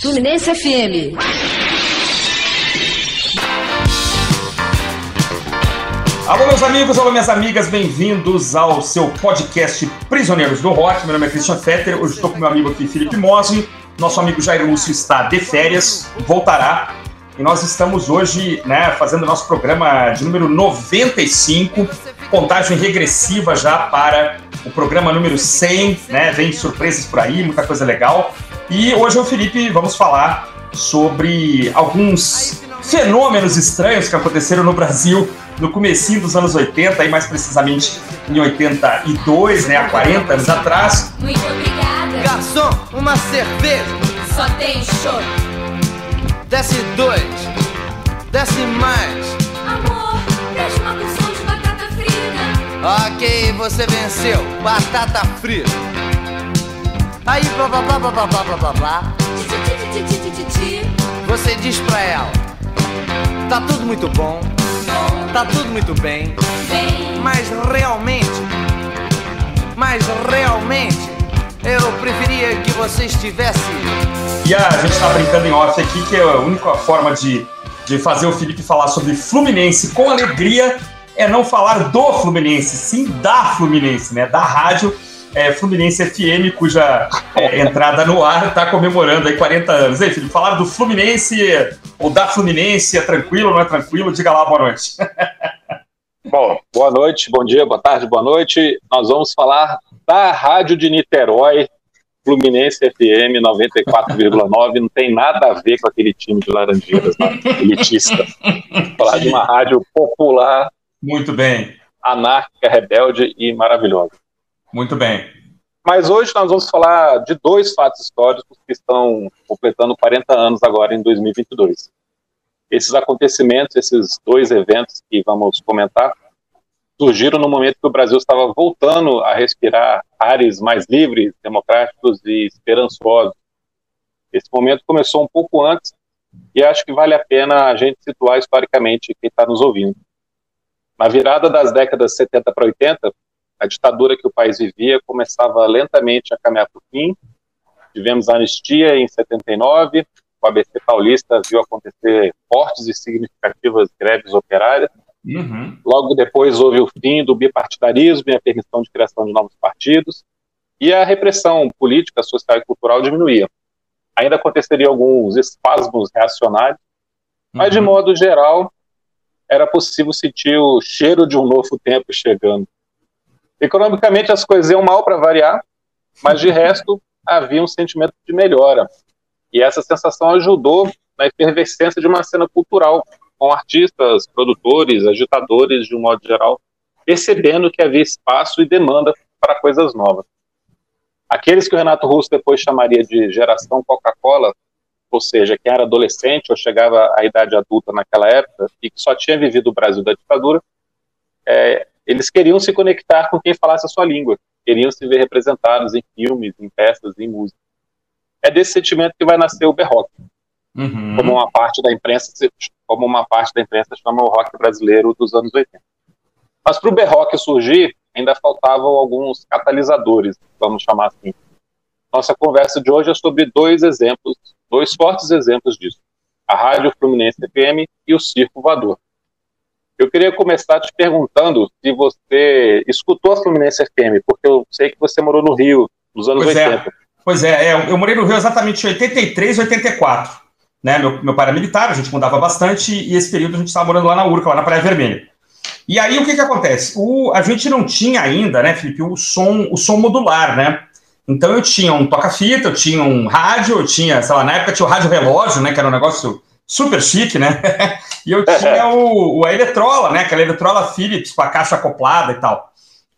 Fluminense FM. Alô, meus amigos, alô, minhas amigas, bem-vindos ao seu podcast Prisioneiros do Rock. Meu nome é Christian Fetter, hoje estou com meu amigo aqui, Felipe Mosli. Nosso amigo Jair Lúcio está de férias, voltará. E nós estamos hoje né, fazendo nosso programa de número 95, contagem regressiva já para o programa número 100, né? Vem surpresas por aí, muita coisa legal. E hoje eu, Felipe, vamos falar sobre alguns fenômenos estranhos que aconteceram no Brasil no comecinho dos anos 80, aí mais precisamente em 82, né, há 40 anos atrás. Muito obrigada. Garçom, uma cerveja. Só tem show. Desce dois. Desce mais. Amor, traz uma porção de batata frita. Ok, você venceu. Batata frita. Aí, blá blá blá blá blá blá blá blá. Você diz pra ela: Tá tudo muito bom. Tá tudo muito bem. Mas realmente. Mas realmente. Eu preferia que você estivesse. E a gente está brincando em off aqui, que é a única forma de, de fazer o Felipe falar sobre Fluminense com alegria é não falar do Fluminense, sim da Fluminense, né? Da rádio é, Fluminense FM, cuja é, entrada no ar está comemorando aí 40 anos. Ei, Felipe, falar do Fluminense ou da Fluminense é tranquilo ou não é tranquilo? Diga lá, boa noite. Bom, boa noite, bom dia, boa tarde, boa noite. Nós vamos falar da Rádio de Niterói, Fluminense FM 94,9. Não tem nada a ver com aquele time de Laranjeiras, lá, elitista. Falar de uma rádio popular, Muito bem, anárquica, rebelde e maravilhosa. Muito bem. Mas hoje nós vamos falar de dois fatos históricos que estão completando 40 anos agora em 2022. Esses acontecimentos, esses dois eventos que vamos comentar, surgiram no momento que o Brasil estava voltando a respirar ares mais livres, democráticos e esperançosos. Esse momento começou um pouco antes e acho que vale a pena a gente situar historicamente quem está nos ouvindo. Na virada das décadas 70 para 80, a ditadura que o país vivia começava lentamente a caminhar para o fim. Tivemos a anistia em 79, o ABC paulista viu acontecer fortes e significativas greves operárias. Uhum. Logo depois houve o fim do bipartidarismo e a permissão de criação de novos partidos, e a repressão política, social e cultural diminuía. Ainda aconteceria alguns espasmos reacionários, mas de Uhum. modo geral era possível sentir o cheiro de um novo tempo chegando. Economicamente as coisas iam mal para variar, mas de resto havia um sentimento de melhora. E essa sensação ajudou na efervescência de uma cena cultural, com artistas, produtores, agitadores, de um modo geral, percebendo que havia espaço e demanda para coisas novas. Aqueles que o Renato Russo depois chamaria de geração Coca-Cola, ou seja, quem era adolescente ou chegava à idade adulta naquela época e que só tinha vivido o Brasil da ditadura, é, eles queriam se conectar com quem falasse a sua língua, queriam se ver representados em filmes, em peças, em música. É desse sentimento que vai nascer o berroque Uhum. como uma parte da imprensa como uma parte da imprensa chama o rock brasileiro dos anos 80. Mas para o berroque surgir, ainda faltavam alguns catalisadores, vamos chamar assim. Nossa conversa de hoje é sobre dois exemplos, dois fortes exemplos disso. A Rádio Fluminense FM e o Circo Voador. Eu queria começar te perguntando se você escutou a Fluminense FM, porque eu sei que você morou no Rio nos anos Pois é. 80. Pois é, é, eu morei no Rio exatamente em 83 e 84. Né? Meu, meu pai era militar, a gente mudava bastante, e esse período a gente estava morando lá na Urca, lá na Praia Vermelha. E aí o que, que acontece? O, a gente não tinha ainda, né, Felipe, o som, o som modular, né? Então eu tinha um toca-fita, eu tinha um rádio, eu tinha, sei lá, na época tinha o rádio relógio, né? Que era um negócio super chique, né? e eu tinha o, a eletrola, né? Aquela eletrola Philips com a caixa acoplada e tal.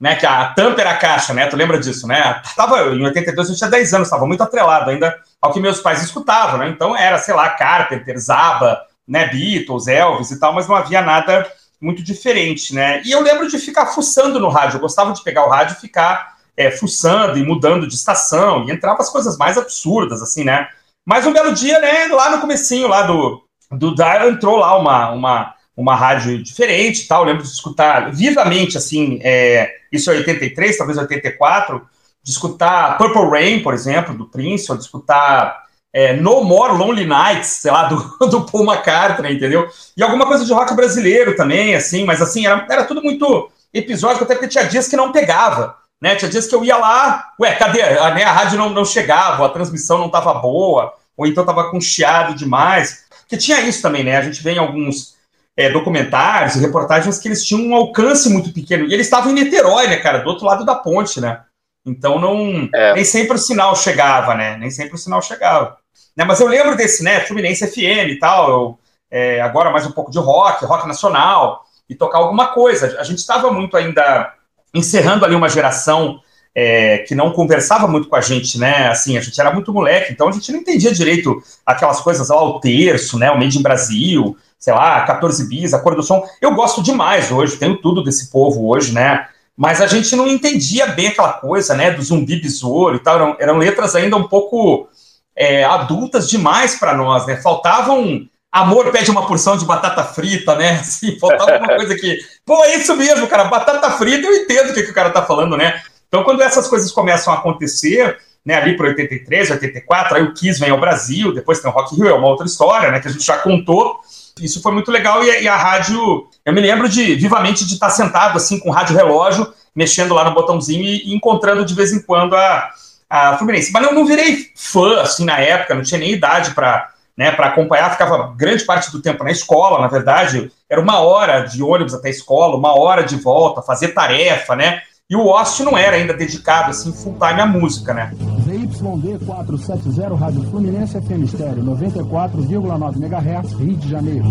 Né, que a tampa era a caixa, né? Tu lembra disso, né? Tava, em 82 eu tinha 10 anos, estava muito atrelado ainda ao que meus pais escutavam, né? Então era, sei lá, Carpenter, Zaba, né, Beatles, Elvis e tal, mas não havia nada muito diferente, né? E eu lembro de ficar fuçando no rádio, eu gostava de pegar o rádio e ficar é, fuçando e mudando de estação, e entrava as coisas mais absurdas, assim, né? Mas um belo dia, né, lá no comecinho lá do, do Dial, entrou lá uma, uma, uma rádio diferente tal, eu lembro de escutar vivamente, assim, é, isso é 83, talvez 84, de escutar Purple Rain, por exemplo, do Prince, ou de escutar é, No More Lonely Nights, sei lá, do, do Paul McCartney, entendeu? E alguma coisa de rock brasileiro também, assim, mas assim, era, era tudo muito episódico, até porque tinha dias que não pegava, né? Tinha dias que eu ia lá, ué, cadê? A, né, a rádio não, não chegava, a transmissão não estava boa, ou então estava com chiado demais. Porque tinha isso também, né? A gente vê em alguns é, documentários e reportagens que eles tinham um alcance muito pequeno. E eles estavam em Niterói, né, cara? Do outro lado da ponte, né? Então não. É. Nem sempre o sinal chegava, né? Nem sempre o sinal chegava. Né, mas eu lembro desse, né? Fluminense FM e tal. Eu, é, agora mais um pouco de rock, rock nacional, e tocar alguma coisa. A gente estava muito ainda encerrando ali uma geração é, que não conversava muito com a gente, né? Assim, a gente era muito moleque, então a gente não entendia direito aquelas coisas lá, o terço, né? O Made in Brasil, sei lá, 14 bis, a cor do som. Eu gosto demais hoje, tenho tudo desse povo hoje, né? Mas a gente não entendia bem aquela coisa, né? Do zumbi besouro e tal. Eram, eram letras ainda um pouco é, adultas demais para nós, né? Faltavam. Amor pede uma porção de batata frita, né? Assim, faltava uma coisa que. Pô, é isso mesmo, cara. Batata frita, eu entendo o que, que o cara tá falando, né? Então, quando essas coisas começam a acontecer, né, ali para 83, 84, aí o Kiss vem ao Brasil, depois tem o Rock Rio, é uma outra história, né, que a gente já contou. Isso foi muito legal e, e a rádio, eu me lembro de vivamente de estar sentado assim com o rádio relógio, mexendo lá no botãozinho e, e encontrando de vez em quando a, a Fluminense. Mas eu não virei fã assim na época, não tinha nem idade para né, para acompanhar, ficava grande parte do tempo na escola, na verdade, era uma hora de ônibus até a escola, uma hora de volta, fazer tarefa, né? E o Ost não era ainda dedicado assim full time à música, né? ZYD 470 Rádio Fluminense FM Estéreo 94,9 MHz, Rio de Janeiro.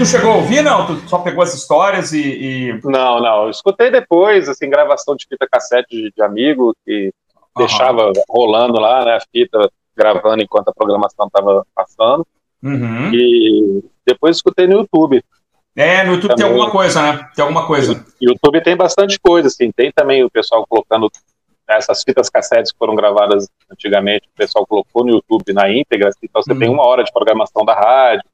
Tu chegou a ouvir, não? Tu só pegou as histórias e. e... Não, não. Eu escutei depois, assim, gravação de fita cassete de, de amigo que Aham. deixava rolando lá, né, a fita gravando enquanto a programação estava passando. Uhum. E depois escutei no YouTube. É, no YouTube tem Também. alguma coisa, né? Tem alguma coisa. YouTube tem bastante coisa, assim. Tem também o pessoal colocando essas fitas cassetes que foram gravadas antigamente, o pessoal colocou no YouTube na íntegra, assim, então você Uhum. tem uma hora de programação da rádio.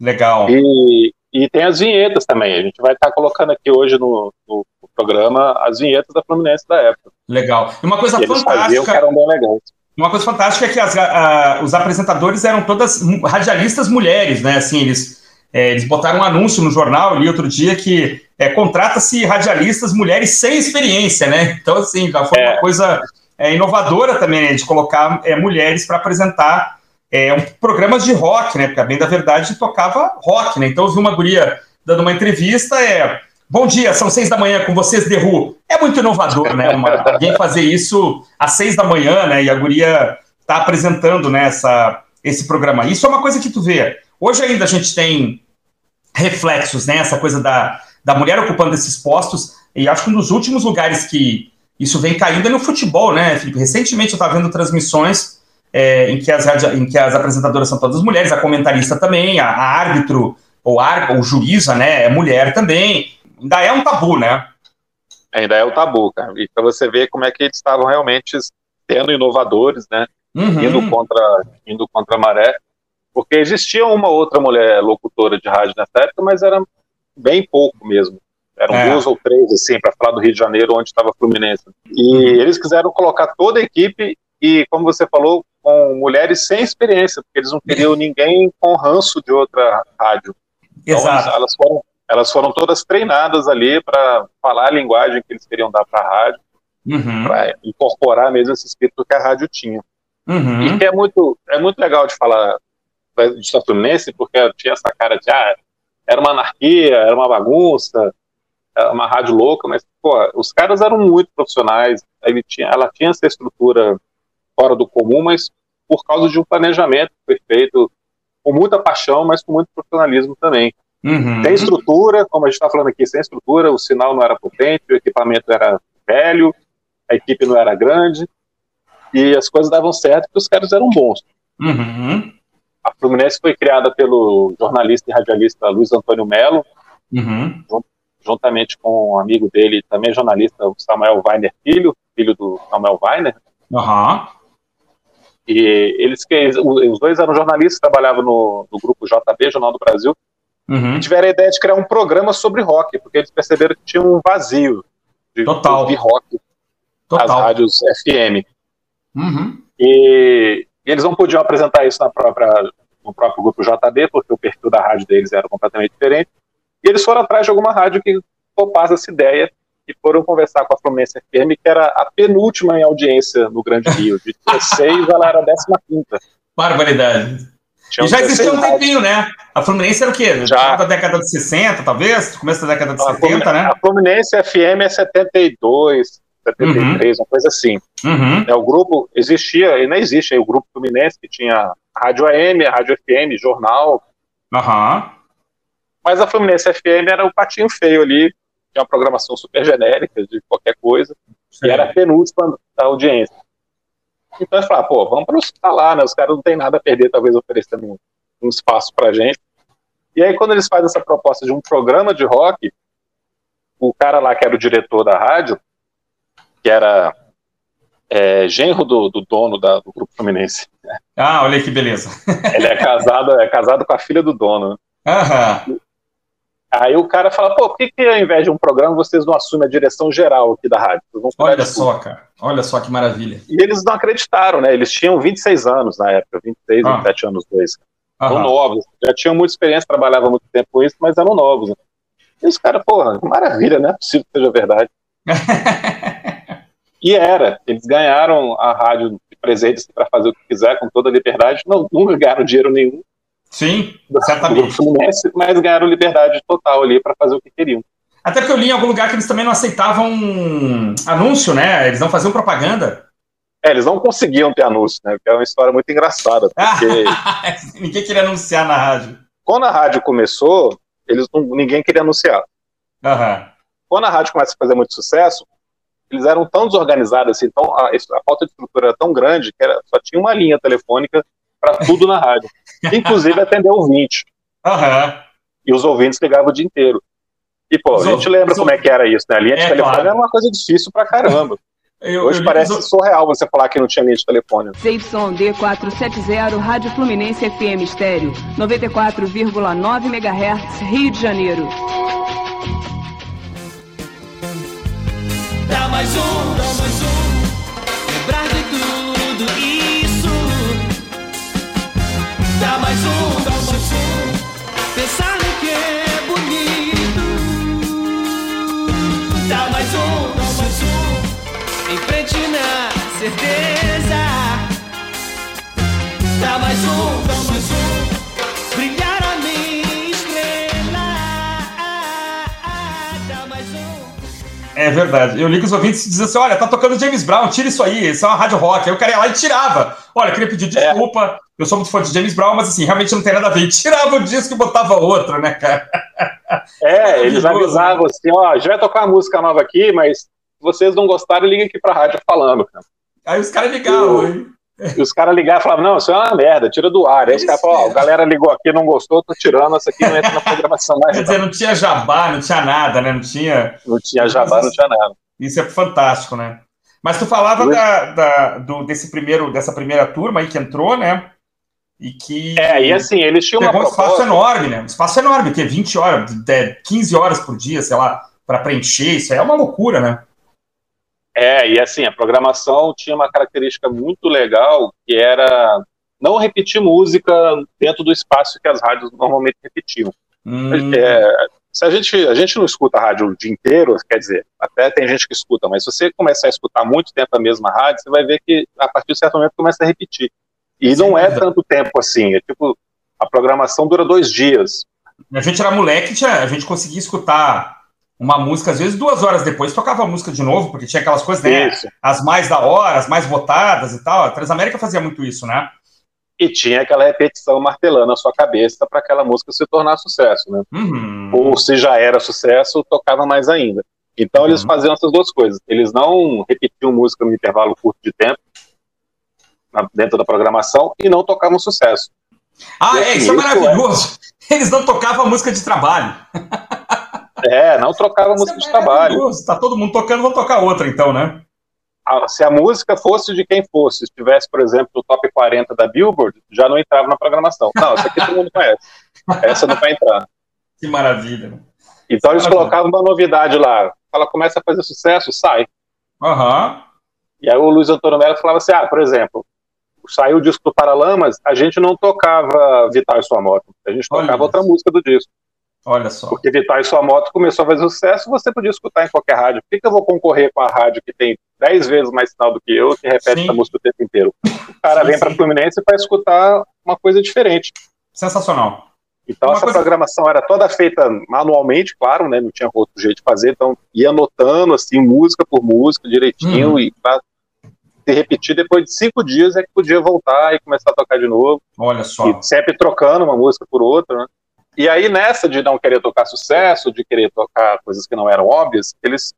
Legal. E, e tem as vinhetas também. A gente vai estar colocando aqui hoje no, no- programa as vinhetas da Fluminense da época. Legal. E uma coisa eles faziam que fantástica. eram bem legais. Uma coisa fantástica é que as- a- os apresentadores eram todas radialistas mulheres, né? Assim, eles, é, eles botaram um anúncio no jornal, eu li outro dia, que é, contrata-se radialistas mulheres sem experiência, né? Então, assim, já foi É. uma coisa é, inovadora também, né? De colocar é, mulheres para apresentar é, um, programas de rock, né? Porque, bem da verdade, tocava rock, né? Então, eu vi uma guria dando uma entrevista, é... Bom dia, são seis da manhã com vocês, The Who. É muito inovador, né? Uma- alguém fazer isso às seis da manhã, né? E a guria tá apresentando né, essa, esse programa. Isso é uma coisa que tu vê. Hoje ainda a gente tem reflexos, né? Essa coisa da, da mulher ocupando esses postos. E acho que um dos últimos lugares que isso vem caindo é no futebol, né, Felipe? Recentemente eu estava vendo transmissões é, em, que as, em que as apresentadoras são todas mulheres, a comentarista também, a, a árbitro ou, ar, ou juíza, né? É mulher também. Ainda é um tabu, né? Ainda é o tabu, cara. E para você ver como é que eles estavam realmente sendo inovadores, né? Uhum. Indo contra, indo contra a maré. Porque existia uma outra mulher locutora de rádio nessa época, mas era bem pouco mesmo. Eram É. duas ou três, assim, para falar do Rio de Janeiro, onde estava a Fluminense. E Uhum. eles quiseram colocar toda a equipe e, como você falou, com mulheres sem experiência, porque eles não queriam ninguém com ranço de outra rádio. Então, Exato. elas foram, elas foram todas treinadas ali para falar a linguagem que eles queriam dar para a rádio, Uhum. para incorporar mesmo esse espírito que a rádio tinha. Uhum. E que é muito, é muito legal de falar de São Fluminense, porque tinha essa cara de, ah, era uma anarquia, era uma bagunça, era uma rádio louca, mas, pô, os caras eram muito profissionais, ele tinha, ela tinha essa estrutura fora do comum, mas por causa de um planejamento que foi feito com muita paixão, mas com muito profissionalismo também. Uhum. Sem estrutura, como a gente está falando aqui, sem estrutura, o sinal não era potente, o equipamento era velho, a equipe não era grande, e as coisas davam certo porque os caras eram bons. Uhum. A Fluminense foi criada pelo jornalista e radialista Luiz Antônio Melo, Uhum. juntamente com um amigo dele, também jornalista, Samuel Weiner Filho, filho do Samuel Weiner, Aham. E eles que os dois eram jornalistas, trabalhavam no, no grupo JB, Jornal do Brasil, Uhum. e tiveram a ideia de criar um programa sobre rock, porque eles perceberam que tinha um vazio de Total. ouvir rock nas Total. rádios FM. Uhum. E, e eles não podiam apresentar isso na própria, no próprio grupo JB, porque o perfil da rádio deles era completamente diferente. E eles foram atrás de alguma rádio que topasse essa ideia e foram conversar com a Fluminense FM, que era a penúltima em audiência no Grande Rio. De 16, ela era a 15. Barbaridade. Tinham E já existia 16 um tempinho, né? A Fluminense era o quê? Já. Da década de 60, talvez? Começo da década de A 70, né? A Fluminense FM é 72, 73, uma coisa assim. Uhum. É, o grupo existia, e não existe, aí o grupo Fluminense, que tinha Rádio AM, a Rádio FM, jornal, Aham. mas a Fluminense FM era o patinho feio ali, tinha uma programação super genérica de qualquer coisa, e era a penúltima da audiência. Então eles falaram, pô, vamos para os lá, né? Os caras não têm nada a perder, talvez oferecendo um, um espaço pra gente. E aí, quando eles fazem essa proposta de um programa de rock, o cara lá que era o diretor da rádio, que era é, genro do, do dono da- do grupo Fluminense, Ah, olha aí que beleza. ele é casado, é casado com a filha do dono. né? Aham. Aí o cara fala, pô, por que, que ao invés de um programa vocês não assumem a direção geral aqui da rádio? Olha de tudo." só, cara. Olha só que maravilha. E eles não acreditaram, né? Eles tinham 26 anos na época, 26, Ah. 27 anos dois. Eram novos, já tinham muita experiência, trabalhavam muito tempo com isso, mas eram novos. né? E os caras, porra, maravilha, não é possível que seja verdade. E era, eles ganharam a rádio de presentes para fazer o que quiser, com toda a liberdade. Não, nunca ganharam dinheiro nenhum Sim, certamente. Fluminense, mas ganharam liberdade total ali para fazer o que queriam. Até porque eu li em algum lugar que eles também não aceitavam anúncio, né? Eles não faziam propaganda. É, eles não conseguiam ter anúncio, né? Que é uma história muito engraçada, porque Ninguém queria anunciar na rádio. quando a rádio começou, eles não, ninguém queria anunciar. Aham. quando a rádio começa a fazer muito sucesso, eles eram tão desorganizados assim, tão, a, a falta de estrutura era tão grande que era, só tinha uma linha telefônica para tudo na rádio, inclusive atender ouvinte. Aham. E os ouvintes ligavam o dia inteiro. E, pô, Os a gente lembra como é que era isso, né? A linha de É, telefone claro. era uma coisa difícil pra caramba. Eu, Hoje eu parece os- surreal você falar que não tinha linha de telefone. ZYD 470, Rádio Fluminense FM Estéreo, 94,9 MHz, Rio de Janeiro. Dá mais um, certeza. Dá mais um, dá mais um. Brilhar a minha estrela. Dá mais um. É verdade. Eu li que os ouvintes diziam assim: olha, tá tocando James Brown, tira isso aí, isso é uma rádio rock. Aí o cara ia lá e tirava. Olha, eu queria pedir É. desculpa, eu sou muito fã de James Brown, mas assim, realmente não tem nada a ver. E tirava o disco e botava outro, né, cara? É, eles avisavam assim, ó, a gente vai tocar uma música nova aqui, mas se vocês não gostarem, liguem aqui pra rádio falando. cara. Aí os caras ligavam. hein? E os caras ligavam e falavam, não, isso é uma merda, tira do ar. Aí os caras falavam, ó, a galera ligou aqui, não gostou, tô tirando, essa aqui não entra na programação mais. Quer dizer, não tinha jabá, não tinha nada, né? Não tinha. Não tinha jabá, não tinha nada. Isso é fantástico, né? Mas tu falava da, da- do, desse primeiro, dessa primeira turma aí que entrou, né? E que É, e assim, eles tinham uma pegou um espaço proposta. enorme, né? Um espaço enorme, que é 20 horas, de- 15 horas por dia, sei lá, para preencher. Isso aí é uma loucura, né? É, e assim, a programação tinha uma característica muito legal, que era não repetir música dentro do espaço que as rádios normalmente repetiam. Hum, É, se a gente, a gente não escuta a rádio o dia inteiro, quer dizer, até tem gente que escuta, mas se você começar a escutar muito tempo a mesma rádio, você vai ver que a partir de certo momento começa a repetir. E Sem não é dúvida. tanto tempo assim, é tipo, a programação dura dois dias. A gente era moleque, a gente conseguia escutar uma música, às vezes duas horas depois tocava a música de novo, porque tinha aquelas coisas, né? Isso. As mais da hora, as mais votadas e tal. A Transamérica fazia muito isso, né? E tinha aquela repetição martelando a sua cabeça para aquela música se tornar sucesso, né? Uhum. Ou se já era sucesso, tocava mais ainda. Então eles Uhum. faziam essas duas coisas. Eles não repetiam música no intervalo curto de tempo, dentro da programação, e não tocavam sucesso. Ah, E é, assim, isso é isso maravilhoso. Eles não tocavam música de trabalho. É, não trocava Isso música é de trabalho. maravilhoso. Tá todo mundo tocando, vou tocar outra então, né? A- Se a música fosse de quem fosse, estivesse, por exemplo, no top 40 da Billboard, já não entrava na programação. Não, essa aqui todo mundo conhece. Essa não vai entrar. Que maravilha. Então eles Maravilha. colocavam uma novidade lá. Ela começa a fazer sucesso, sai. Aham. E aí o Luiz Antônio Melo falava assim: ah, por exemplo, saiu o disco do Paralamas, a gente não tocava Vital e Sua Moto, a gente Olha tocava isso. outra música do disco. Olha só. Porque Vital e Sua Moto começou a fazer sucesso, você podia escutar em qualquer rádio. Por que, que eu vou concorrer com a rádio que tem 10 vezes mais sinal do que eu, que repete Sim. essa música o tempo inteiro? O cara Sim, vem para. Fluminense para escutar uma coisa diferente. Sensacional. Então Uma essa coisa- programação era toda feita manualmente, claro, né? Não tinha outro jeito de fazer, então ia anotando assim música por música direitinho Uhum. e para se repetir depois de cinco dias é que podia voltar e começar a tocar de novo Olha só. e sempre trocando uma música por outra, né? E aí nessa de não querer tocar sucesso, de querer tocar coisas que não eram óbvias, eles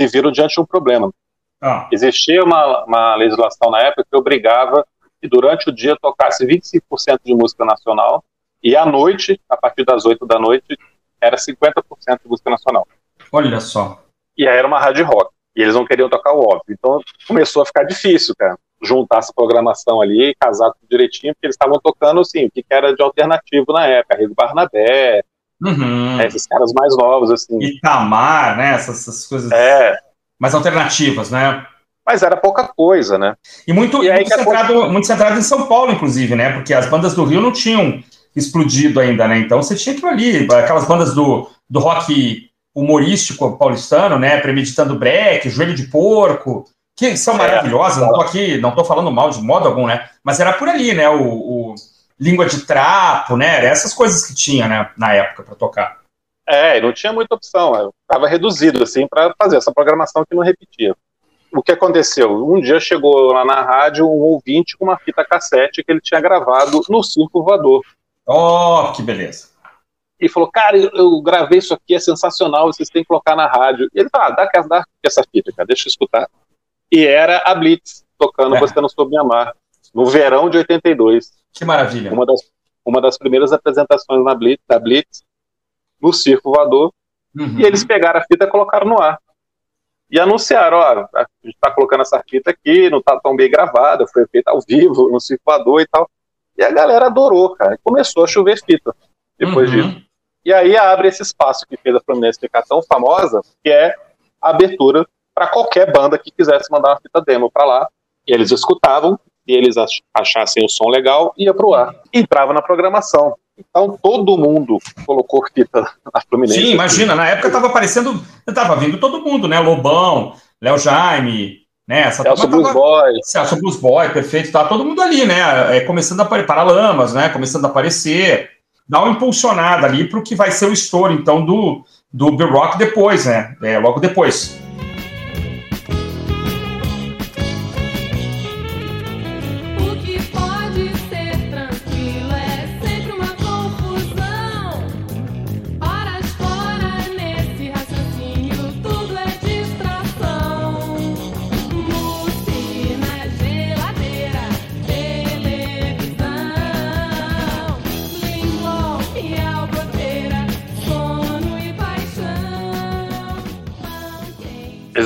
se viram diante de um problema. Ah, Existia uma, uma legislação na época que obrigava que durante o dia tocasse 25% de música nacional e à noite, a partir das 8 da noite, era 50% de música nacional. olha só. E aí era uma rádio rock. E eles não queriam tocar o óbvio. Então começou a ficar difícil, cara, juntar essa programação ali casar tudo direitinho, porque eles estavam tocando, assim, o que era de alternativo na época. Rigo Barnabé, Uhum. né, esses caras mais novos, assim. Itamar, né? Essas, essas coisas É, mais alternativas, né? mas era pouca coisa, né? E muito, E muito, centrado, muito centrado em São Paulo, inclusive, né? Porque as bandas do Rio não tinham explodido ainda, né? Então você tinha aquilo ali, aquelas bandas do, do rock humorístico paulistano, né? Premeditando Break, Joelho de Porco, que são É. maravilhosas, não tô aqui, não falando mal de modo algum, né? Mas era por ali, né? O, o Língua de Trapo, né? Era essas coisas que tinha, né? Na época para tocar. É, não tinha muita opção, estava reduzido assim para fazer essa programação que não repetia. O que aconteceu? Um dia chegou lá na rádio um ouvinte com uma fita cassete que ele tinha gravado no Circo Voador Oh, que beleza. e falou: Cara, eu, eu gravei isso aqui, é sensacional, vocês têm que colocar na rádio. E ele falou: ah, dá, dá essa fita, cara, deixa eu escutar. E era a Blitz tocando É. Você Não Soube Me Amar, no verão de 82. Que maravilha. Uma das, uma das primeiras apresentações na Blitz, da Blitz, no Circo Voador. Uhum. E eles pegaram a fita e colocaram no ar. E anunciaram, ó, a gente tá colocando essa fita aqui, não tá tão bem gravada, foi feita ao vivo, no circulador e tal. E a galera adorou, cara. E começou a chover fita depois Uhum. disso. E aí abre esse espaço que fez a Fluminense ficar tão famosa, que é a abertura para qualquer banda que quisesse mandar uma fita demo para lá. E eles escutavam, e eles ach- achassem o som legal, ia pro ar. Entrava na programação. Então todo mundo colocou fita na Fluminense. Sim, imagina, na época tava aparecendo, tava vindo todo mundo, né? Lobão, Léo Jaime, né? Essa Celso Blues tava- Boys. Celso Blues Boy, perfeito, tá todo mundo ali, né? É, começando a aparecer, Paralamas, né? Começando a aparecer, dá uma impulsionada ali pro que vai ser o estouro, então, do, do The Rock depois, né? É, logo depois.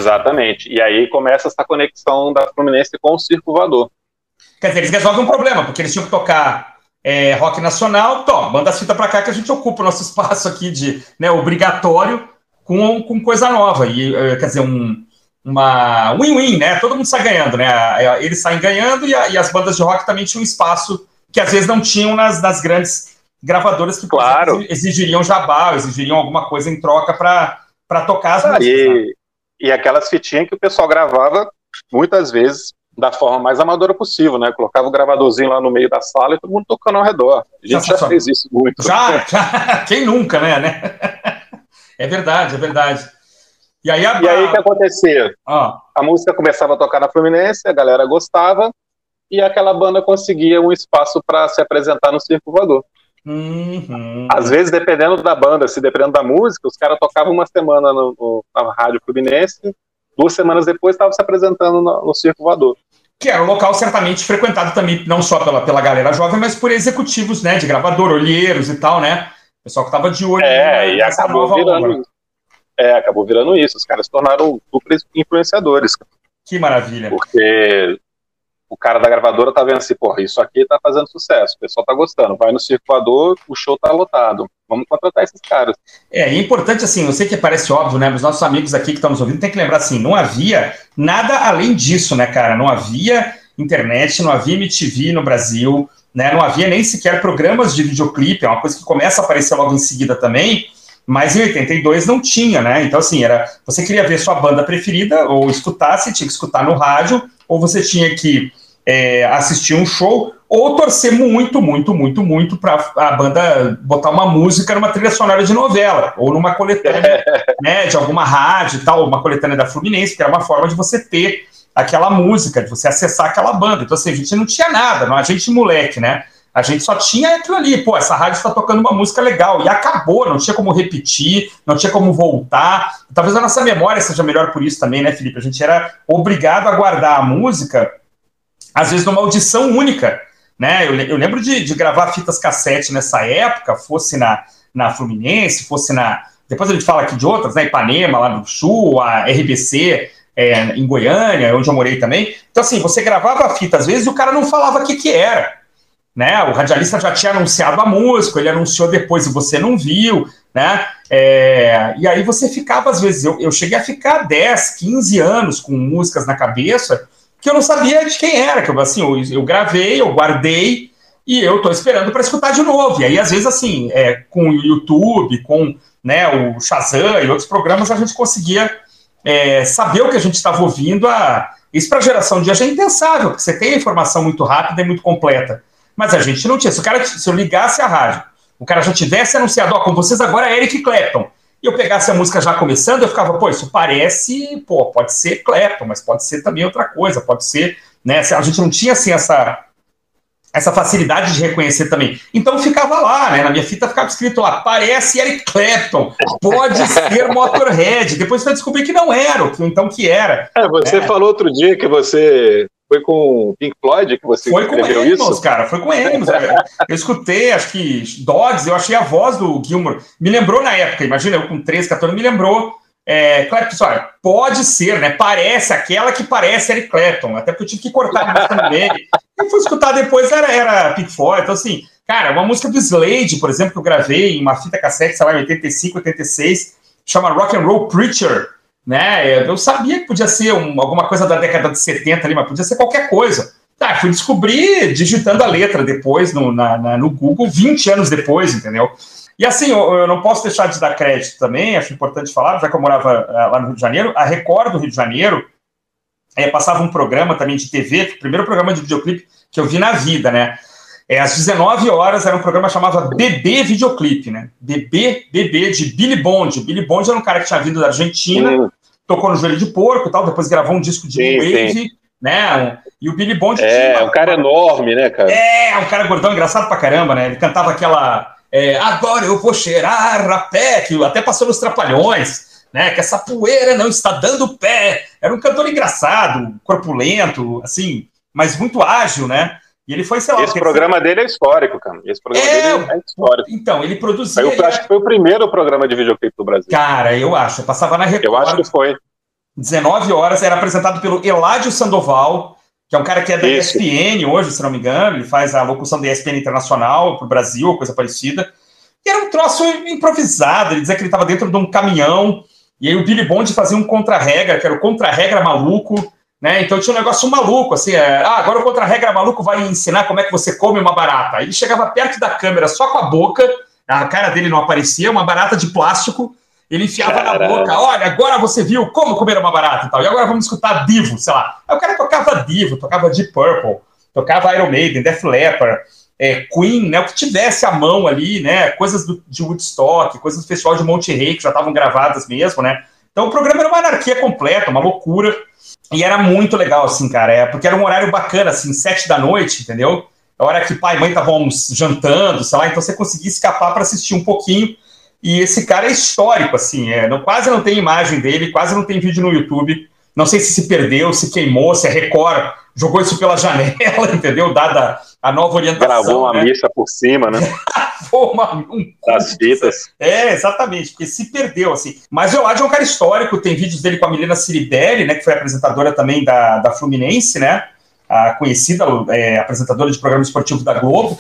Exatamente. E aí começa essa conexão da Fluminense com o Circo Voador. Quer dizer, eles resolvem um problema, porque eles tinham que tocar é, rock nacional, tó, manda as fitas pra cá que a gente ocupa o nosso espaço aqui de, né, obrigatório com, com coisa nova. E, eh, quer dizer, um, uma win-win, né? Todo mundo sai ganhando, né? A- a- Eles saem ganhando e, a- e as bandas de rock também tinham espaço que às vezes não tinham nas, nas grandes gravadoras que Claro. exemplo, exigiriam jabá, exigiriam alguma coisa em troca para tocar as Ah, músicas. né? E, aquelas fitinhas que o pessoal gravava muitas vezes da forma mais amadora possível, né? Colocava o gravadorzinho lá no meio da sala e todo mundo tocando ao redor. A gente já fez isso muito. Já, já, quem nunca, né? né? É verdade, é verdade. E aí a. E aí o que acontecia? ó, A música começava a tocar na Fluminense, a galera gostava, e aquela banda conseguia um espaço para se apresentar no Circo Voador. Uhum. Às vezes, dependendo da banda, se dependendo da música, os caras tocavam uma semana no, no- na Rádio Fluminense, duas semanas depois estavam se apresentando no, no Circo Voador. Que era um local certamente frequentado também, não só pela, pela galera jovem, mas por executivos, né? De gravador, olheiros e tal, né? Pessoal que tava de olho É, e nessa acabou virando obra. É, acabou virando isso. Os caras se tornaram super influenciadores, Que maravilha. porque o cara da gravadora tá vendo assim, porra, isso aqui tá fazendo sucesso, o pessoal tá gostando. Vai no Circo Voador, o show tá lotado. Vamos contratar esses caras. É, e é importante assim, eu sei que parece óbvio, né? Mas nossos amigos aqui que estão nos ouvindo tem que lembrar assim, não havia nada além disso, né, cara? Não havia internet, não havia MTV no Brasil, né? Não havia nem sequer programas de videoclipe, é uma coisa que começa a aparecer logo em seguida também. Mas em 82 não tinha, né? Então, assim, era. Você queria ver sua banda preferida, ou escutar, você tinha que escutar no rádio, ou você tinha que é, assistir um show, ou torcer muito, muito, muito, muito para a banda botar uma música numa trilha sonora de novela, ou numa coletânea né, de alguma rádio e tal, uma coletânea da Fluminense, que era uma forma de você ter aquela música, de você acessar aquela banda. Então, assim, a gente não tinha nada, não, a gente moleque, né? A gente só tinha aquilo ali, pô, essa rádio está tocando uma música legal, e acabou, não tinha como repetir, não tinha como voltar. Talvez a nossa memória seja melhor por isso também, né, Felipe? A gente era obrigado a guardar a música, às vezes numa audição única, né? Eu, eu lembro de, de gravar fitas cassete nessa época, fosse na, na Fluminense, fosse na. Depois a gente fala aqui de outras, né? Ipanema, lá no Sul, a RBC é, em Goiânia, onde eu morei também. Então, assim, você gravava a fita às vezes e o cara não falava o que, que era. Né? O radialista já tinha anunciado a música, ele anunciou depois e você não viu, né? É, e aí você ficava, às vezes, eu, eu cheguei a ficar 10, 15 anos com músicas na cabeça que eu não sabia de quem era, que eu, assim, eu, eu gravei, eu guardei e eu tô esperando para escutar de novo. E aí, às vezes, assim, é, com o YouTube, com né, o Shazam e outros programas, a gente conseguia é, saber o que a gente estava ouvindo. A... Isso para a geração de hoje é impensável, porque você tem a informação muito rápida e muito completa. Mas a gente não tinha. Se, o cara, se eu ligasse a rádio, o cara já tivesse anunciado, ó, com vocês agora é Eric Clapton, e eu pegasse a música já começando, eu ficava, pô, isso parece, pô, pode ser Clapton, mas pode ser também outra coisa, pode ser, né? A gente não tinha assim essa essa facilidade de reconhecer também. Então ficava lá, né? Na minha fita ficava escrito lá, parece Eric Clapton, pode ser Motorhead. Depois você vai descobrir que não era, então que era. É, você É. falou outro dia que você foi com o Pink Floyd, que você Foi com escreveu Animals, isso. cara, foi com Animals. Eu escutei, acho que Dogs, eu achei a voz do Gilmore. Me lembrou na época, imagina, eu com 13, 14, me lembrou. É, Clapton, olha, pode ser, né? Parece aquela que parece Eric Clapton, até porque eu tive que cortar a música meio. E fui escutar depois, era, era Pink Floyd. Então, assim, cara, uma música do Slade, por exemplo, que eu gravei em uma fita cassete, sei lá, em 85, 86, chama Rock and Roll Preacher, né? Eu sabia que podia ser um- alguma coisa da década de 70 ali, mas podia ser qualquer coisa. Tá, fui descobrir digitando a letra depois no, na- na- no Google, 20 anos depois, entendeu? E assim, eu, eu não posso deixar de dar crédito também, acho importante falar, já que eu morava eh, lá no Rio de Janeiro, a Record do Rio de Janeiro eh, passava um programa também de TV, o primeiro programa de videoclipe que eu vi na vida, né? É, às 19 horas era um programa que chamava Bebê Videoclipe, né? Bebê, Bebê, de Billy Bond. Billy Bond era um cara que tinha vindo da Argentina, Hum, tocou no Joelho de Porco e tal, depois gravou um disco de Sim, Wave, né? E o Billy Bond é, tinha um cara enorme, né, cara? é, um cara gordão, engraçado pra caramba, né? Ele cantava aquela. é, Agora eu vou cheirar a pé, que até passou nos Trapalhões, né? Que essa poeira não está dando pé. Era um cantor engraçado, corpulento, assim, mas muito ágil, né? E ele foi, sei lá. Esse programa dele é histórico, cara. Esse programa É, dele é histórico. Então, ele produzia. Eu ele acho que foi o primeiro programa de videoclipe do Brasil. Cara, eu acho. Eu passava na Record. Eu acho que foi. 19 horas, era apresentado pelo Eládio Sandoval, que é um cara que é da Isso. ESPN hoje, se não me engano, ele faz a locução da ESPN Internacional para o Brasil, coisa parecida. E era um troço improvisado, ele dizia que ele estava dentro de um caminhão, e aí o Billy Bond fazia um contra-regra, que era o contra-regra maluco, né? Então tinha um negócio maluco, assim, é, ah, agora o contra-regra maluco vai ensinar como é que você come uma barata. Ele chegava perto da câmera só com a boca, a cara dele não aparecia, uma barata de plástico, ele enfiava na Caramba. boca, olha, agora você viu como comer uma barata e tal. E agora vamos escutar Divo, sei lá. Aí o cara tocava Divo, tocava Deep Purple, tocava Iron Maiden, Def Leppard, é, Queen, né? O que tivesse à mão ali, né? Coisas do, de Woodstock, coisas do Festival de Monte Rey, que já estavam gravadas mesmo, né? Então o programa era uma anarquia completa, uma loucura. E era muito legal, assim, cara, é, porque era um horário bacana, assim, sete da noite, entendeu? a hora que pai e mãe estavam jantando, sei lá, então você conseguia escapar para assistir um pouquinho. E esse cara é histórico, assim, é, não, quase não tem imagem dele, quase não tem vídeo no YouTube. Não sei se se perdeu, se queimou, se a Record jogou isso pela janela, entendeu? Dada a nova orientação. Gravou uma né? missa por cima, né? Uma- um Das fitas. é, exatamente, porque se perdeu, assim. Mas o Elad é um cara histórico, tem vídeos dele com a Milena Ciribelli, né, que foi apresentadora também da, da Fluminense, né, a conhecida é, apresentadora de programa esportivo da Globo.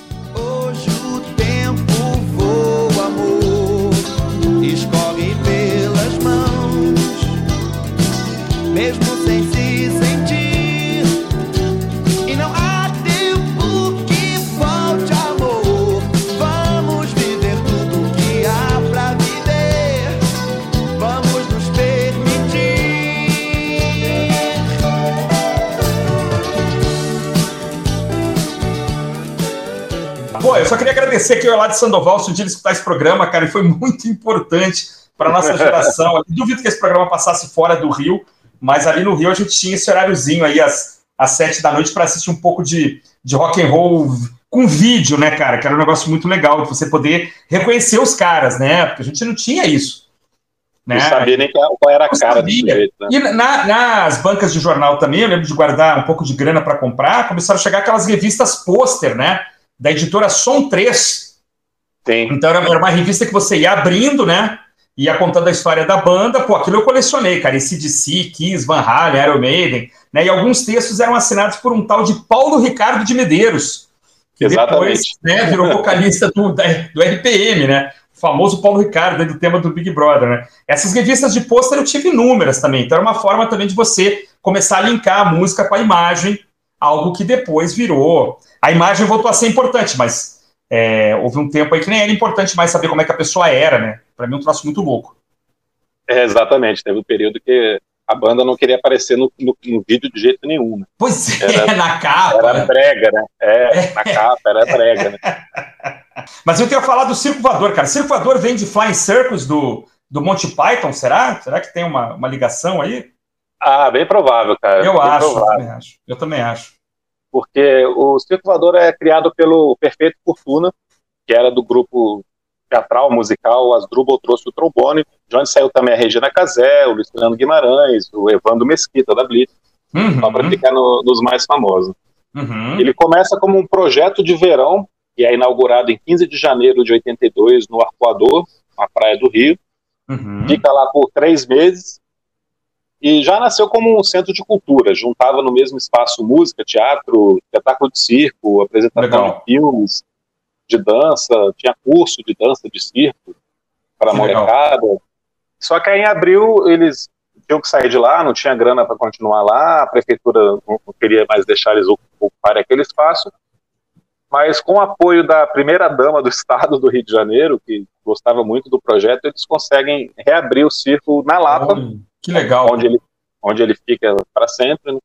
Eu só queria agradecer aqui o Elad Sandoval, se um dia ele escutar esse programa, cara, ele foi muito importante para nossa geração. Eu duvido que esse programa passasse fora do Rio, mas ali no Rio a gente tinha esse horáriozinho aí às, às sete da noite para assistir um pouco de, de rock and roll com vídeo, né, cara? Que era um negócio muito legal, de você poder reconhecer os caras, né? Porque a gente não tinha isso. Né? Não sabia nem qual era a Não cara sabia. jeito, né? E na- nas bancas de jornal também, eu lembro de guardar um pouco de grana para comprar, começaram a chegar aquelas revistas pôster, né? Da editora Som 3. Tem. Então era, uma revista que você ia abrindo, né? Ia contando a história da banda. Pô, aquilo eu colecionei, cara. Esse DC, Kiss, Van Halen, Iron Maiden. Né? E alguns textos eram assinados por um tal de Paulo Ricardo de Medeiros. Que depois Exatamente. né, virou vocalista do, do RPM, né? O famoso Paulo Ricardo, né, do tema do Big Brother, né? Essas revistas de pôster eu tive inúmeras também. Então era uma forma também de você começar a linkar a música com a imagem, algo que depois virou. A imagem voltou a ser importante, mas é, houve um tempo aí que nem era importante mais saber como é que a pessoa era, né? Pra mim, é um troço muito louco. É, exatamente. Teve um período que a banda não queria aparecer no, no- no vídeo de jeito nenhum. Né? Pois é, Era- na capa. Era brega, né? É, na capa era brega, né? Mas eu queria falar do Circo Voador, cara. Circo Voador vem de Flying Circus do, do Monty Python, será? Será que tem uma, uma ligação aí? Ah, bem provável, cara. Eu bem acho, eu provável. também acho. Eu também acho. Porque o Circo Voador é criado pelo Perfeito Fortuna, que era do grupo teatral, musical, Asdrubal trouxe o trombone, de onde saiu também a Regina Casé, o Luiz Fernando Guimarães, o Evandro Mesquita, da Blitz, Uhum, só para ficar no- nos mais famosos. uhum. Ele começa como um projeto de verão, e é inaugurado em 15 de janeiro de 82 no Arcoador, na praia do Rio. Uhum. Fica lá por três meses e já nasceu como um centro de cultura. Juntava no mesmo espaço música, teatro, espetáculo de circo, apresentação Legal. de filmes, de dança, tinha curso de dança de circo para molecada. Só que aí em abril eles tinham que sair de lá, não tinha grana para continuar lá, a prefeitura não não queria mais deixar eles ocuparem aquele espaço. Mas com o apoio da primeira dama do estado do Rio de Janeiro, que gostava muito do projeto, eles conseguem reabrir o circo na Lapa, Olha, Que legal. onde ele, onde ele fica para sempre, né?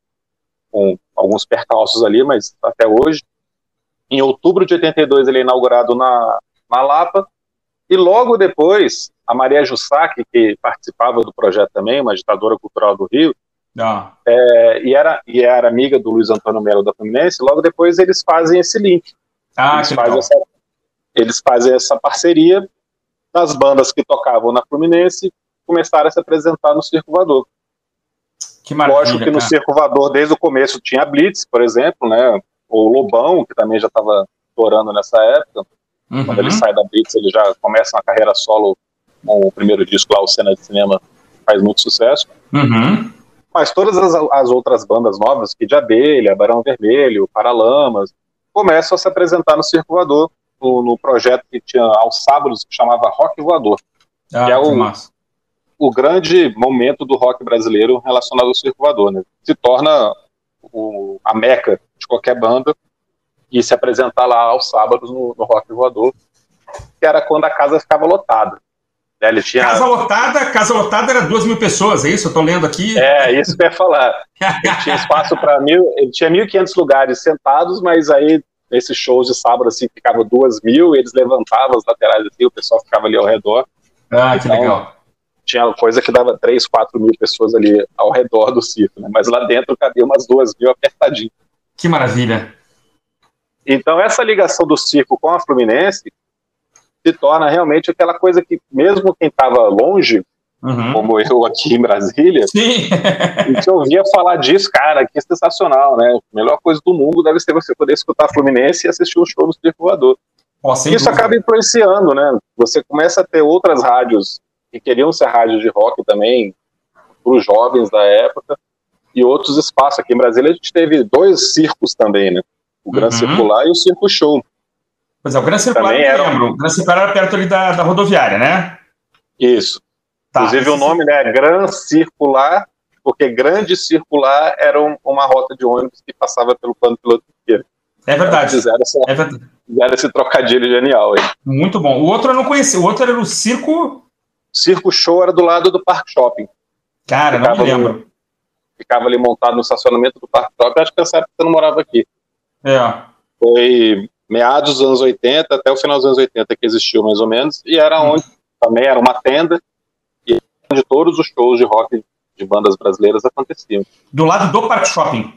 com alguns percalços ali, mas até hoje. Em outubro de 82 ele é inaugurado na, na Lapa, e logo depois a Maria Jussac, que participava do projeto também, uma ditadora cultural do Rio, Ah, é, e, era, e era amiga do Luiz Antônio Melo da Fluminense, logo depois eles fazem esse link. ah eles, fazem essa, eles fazem essa parceria das bandas que tocavam na Fluminense começaram a se apresentar no Circo Voador. Que maravilha, Lógico que no cara. Circo Voador, desde o começo, tinha Blitz, por exemplo, né? O Lobão, que também já estava estourando nessa época. Uhum. Quando ele sai da Blitz, ele já começa uma carreira solo com o primeiro disco lá, o Cena de Cinema, faz muito sucesso. Uhum. Mas todas as, as outras bandas novas, Kid Abelha, Barão Vermelho, Paralamas, começam a se apresentar no Circo Voador, no, no projeto que tinha aos sábados, que chamava Rock Voador. Ah, Que é que o- massa. O grande momento do rock brasileiro relacionado ao Circo Voador, né? Se torna o- a meca de qualquer banda e se apresentar lá aos sábados no, no Rock Voador, que era quando a casa ficava lotada. Né, Ele tinha... Casa lotada, casa lotada era duas mil pessoas, é isso? Eu tô lendo aqui. É, isso que eu ia falar. Ele tinha espaço para mil, ele tinha 1.500 lugares sentados, mas aí nesses shows de sábado assim ficava duas mil, eles levantavam as laterais assim, o pessoal ficava ali ao redor. Ah, que Então, legal. Tinha coisa que dava 3, 4 mil pessoas ali ao redor do circo, né? Mas lá dentro cabia umas duas mil apertadinho. Que maravilha. Então, essa ligação do circo com a Fluminense se torna realmente aquela coisa que, mesmo quem estava longe, Uhum. como eu aqui em Brasília, Sim. a gente ouvia falar disso, cara, que sensacional, né? A melhor coisa do mundo deve ser você poder escutar a Fluminense e assistir o show no Circo Voador. Sem Isso dúvida. acaba influenciando, né? Você começa a ter outras rádios que queriam ser rádios de rock também, para os jovens da época, e outros espaços. Aqui em Brasília a gente teve dois circos também, né? O Gran Uhum. Circular e o Circo Show. Pois é, o Gran Circular Também eu era lembro. O Gran Circular era perto ali da, da rodoviária, né? Isso. Tá. Inclusive o nome né, Gran Circular, porque Grande Circular era um- uma rota de ônibus que passava pelo plano piloto inteiro. É verdade. Fizeram, essa, É verdade. fizeram esse trocadilho genial aí. Muito bom. O outro eu não conheci. O outro era o Circo. Circo Show era do lado do Parque Shopping. Cara, não me Ficava lembro. Ficava ali montado no estacionamento do Parque Shopping. Acho que nessa época você não morava aqui. É. Foi meados dos anos 80 até o final dos anos 80 que existiu mais ou menos. E era onde também era uma tenda e onde todos os shows de rock de bandas brasileiras aconteciam. Do lado do Parque Shopping.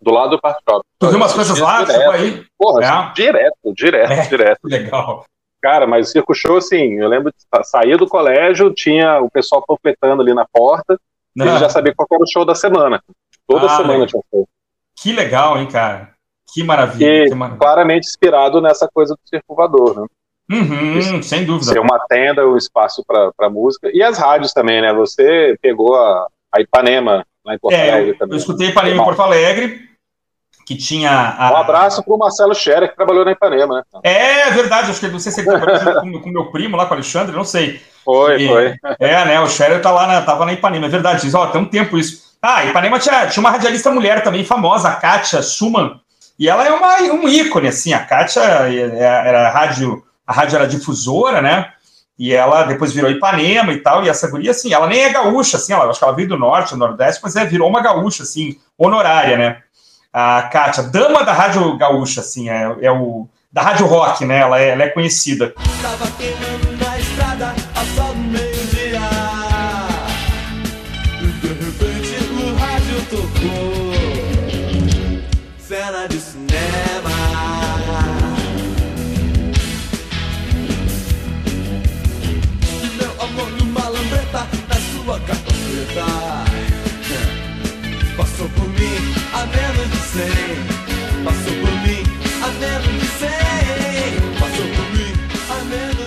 Do lado do Parque Shopping. Tu viu umas coisas lá? direto. Aí? Porra, É. direto, direto, É. direto. Legal. Cara, mas o circo show, assim, eu lembro de sa- sair do colégio, tinha o pessoal panfletando ali na porta, e Não, ele já sabia qual era o show da semana. Toda Ah, semana legal. tinha show. Que legal, hein, cara? Que maravilha. E Que maravilha. claramente inspirado nessa coisa do circo voador, né? Uhum, sem dúvida. Ser uma tenda, um espaço para música. E as rádios também, né? Você pegou a, a Ipanema lá em Porto É, Alegre eu, eu também. escutei Ipanema em Porto Alegre, que tinha. A... Um abraço pro Marcelo Scherer, que trabalhou na Ipanema, né? É verdade, acho que não sei se ele trabalhou com com o meu primo lá, com o Alexandre, não sei. Foi, E- foi. É, né? O Scherer tá lá na, tava na Ipanema, é verdade. Diz, ó, tem um tempo isso. Ah, Ipanema tinha, tinha uma radialista mulher também famosa, a Kátia Suman. E ela é uma, um ícone, assim. A Kátia é- é- era rádio, a rádio era difusora, né? E ela depois virou Ipanema e tal. E essa guria, assim, ela nem é gaúcha, assim. Ela, acho que ela veio do norte, do nordeste, mas é, virou uma gaúcha, assim, honorária, né? A Kátia, dama da rádio gaúcha, assim, é, é o. Da rádio rock, né? Ela é, ela é conhecida. Tava na estrada ao sol do meio-dia. E de repente o rádio tocou. Cena de cinema. Meu amor numa lambreta na sua capa preta.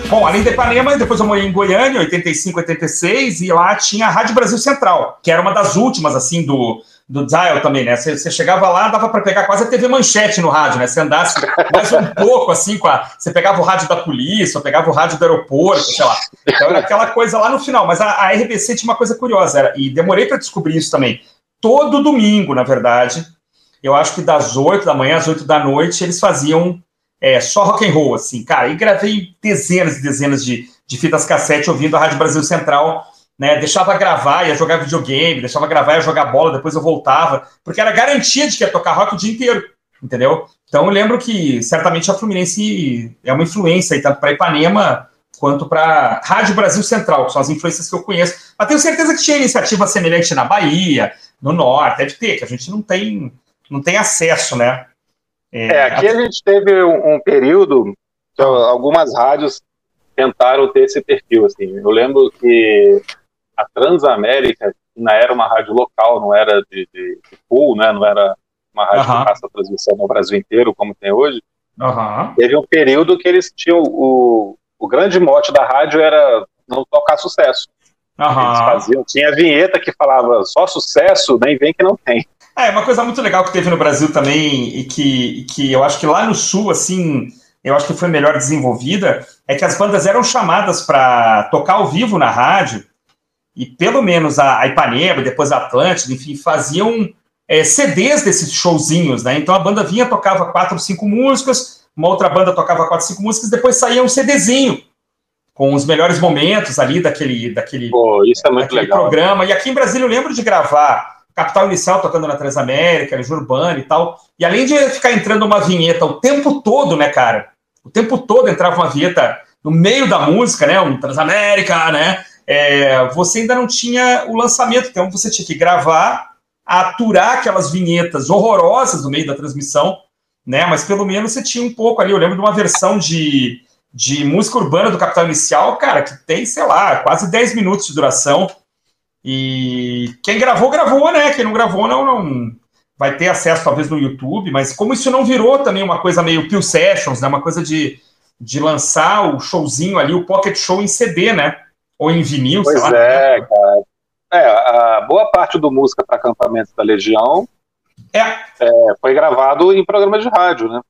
Bom, além de Ipanema, depois eu morei em Goiânia, 85, 86, e lá tinha a Rádio Brasil Central, que era uma das últimas, assim, do, do dial também, né? Você, chegava lá, dava para pegar quase a TV Manchete no rádio, né? Você andasse mais um pouco, assim, com a, você pegava o rádio da polícia, pegava o rádio do aeroporto, sei lá. Então era aquela coisa lá no final. Mas a, a RBC tinha uma coisa curiosa, era, e demorei para descobrir isso também. Todo domingo, na verdade, eu acho que das 8 da manhã às 8 da noite, eles faziam é, só rock and roll, assim, cara. E gravei dezenas e dezenas de, de fitas cassete ouvindo a Rádio Brasil Central, né? Deixava gravar, ia jogar videogame, deixava gravar, ia jogar bola, depois eu voltava, porque era garantia de que ia tocar rock o dia inteiro, entendeu? Então eu lembro que certamente a Fluminense é uma influência aí, tanto para Ipanema quanto para Rádio Brasil Central, que são as influências que eu conheço. Mas tenho certeza que tinha iniciativa semelhante na Bahia, no Norte, deve ter, que a gente não tem, não tem acesso, né? É, aqui a gente teve um, um período que algumas rádios tentaram ter esse perfil, assim. Eu lembro que a Transamérica, que ainda era uma rádio local, não era de, de, de pool, né? Não era uma rádio Aham. que passa transmissão no Brasil inteiro, como tem hoje. Teve um período que eles tinham o, o grande mote da rádio era não tocar sucesso. Eles faziam, tinha vinheta que falava só sucesso, nem vem que não tem. É, uma coisa muito legal que teve no Brasil também e que, e que eu acho que lá no Sul, assim, eu acho que foi melhor desenvolvida, é que as bandas eram chamadas para tocar ao vivo na rádio e pelo menos a, a Ipanema, depois a Atlântida, enfim, faziam é, CDs desses showzinhos, né? Então a banda vinha, tocava quatro, cinco músicas, uma outra banda tocava quatro, cinco músicas, depois saía um CDzinho com os melhores momentos ali daquele, daquele, Pô, isso é muito legal. programa. E aqui em Brasília eu lembro de gravar Capital Inicial tocando na Transamérica, na Urbana e tal. E além de ficar entrando uma vinheta o tempo todo, né, cara? O tempo todo entrava uma vinheta no meio da música, né? Um Transamérica, né? É, você ainda não tinha o lançamento, então você tinha que gravar, aturar aquelas vinhetas horrorosas no meio da transmissão, né? Mas pelo menos você tinha um pouco ali. Eu lembro de uma versão de, de música urbana do Capital Inicial, cara, que tem, sei lá, quase 10 minutos de duração. E quem gravou, gravou, né? Quem não gravou, não, não vai ter acesso talvez no YouTube, mas como isso não virou também uma coisa meio Peel Sessions, né? Uma coisa de, de lançar o showzinho ali, o Pocket Show em CD, né? Ou em vinil, Pois sei lá. é, cara. É, a boa parte do música para acampamentos da Legião É, é, foi gravado em programas de rádio, né?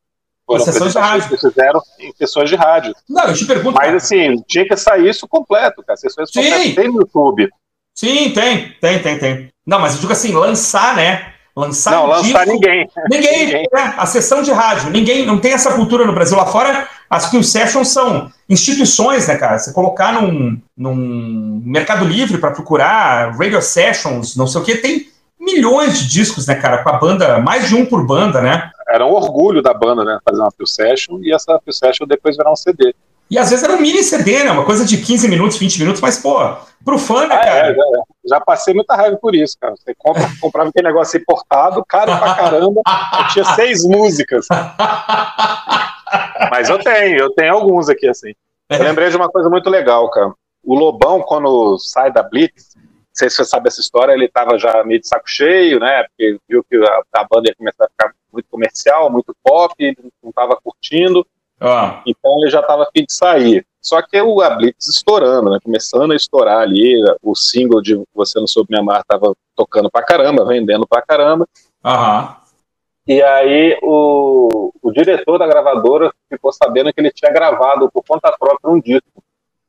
Foram sessões de apresentações que fizeram em sessões de rádio. não, eu te pergunto. Mas assim, tinha que sair isso completo, cara. Sessões Sim. completas tem no YouTube. Sim, tem, tem, tem, tem. Não, mas eu digo assim, lançar, né? Lançar Não, um lançar disco- ninguém. Ninguém, Ninguém. né? a sessão de rádio, ninguém, não tem essa cultura no Brasil. Lá fora, as Peel Sessions são instituições, né, cara? Você colocar num, num Mercado Livre para procurar Radio Sessions, não sei o que, tem milhões de discos, né, cara? Com a banda, mais de um por banda, né? Era um orgulho da banda, né? Fazer uma Peel Session e essa Peel Session depois virar um CD. E às vezes era um mini CD, né? Uma coisa de 15 minutos, 20 minutos, mas, pô, pro fã, né, Ah, cara? é, já, já passei muita raiva por isso, cara. Você compra, comprava aquele negócio importado, caro pra caramba, aí tinha seis músicas. Mas eu tenho, eu tenho alguns aqui, assim. Eu lembrei de uma coisa muito legal, cara. O Lobão, quando sai da Blitz, não sei se você sabe essa história, ele tava já meio de saco cheio, né? Porque viu que a, a banda ia começar a ficar muito comercial, muito pop, ele não tava curtindo. Ó, Então ele já estava afim de sair. Só que o a Blitz estourando, né? Começando a estourar ali, o single de Você Não Soube Me Amar estava tocando pra caramba, vendendo pra caramba. Aham. E aí o, o diretor da gravadora ficou sabendo que ele tinha gravado por conta própria um disco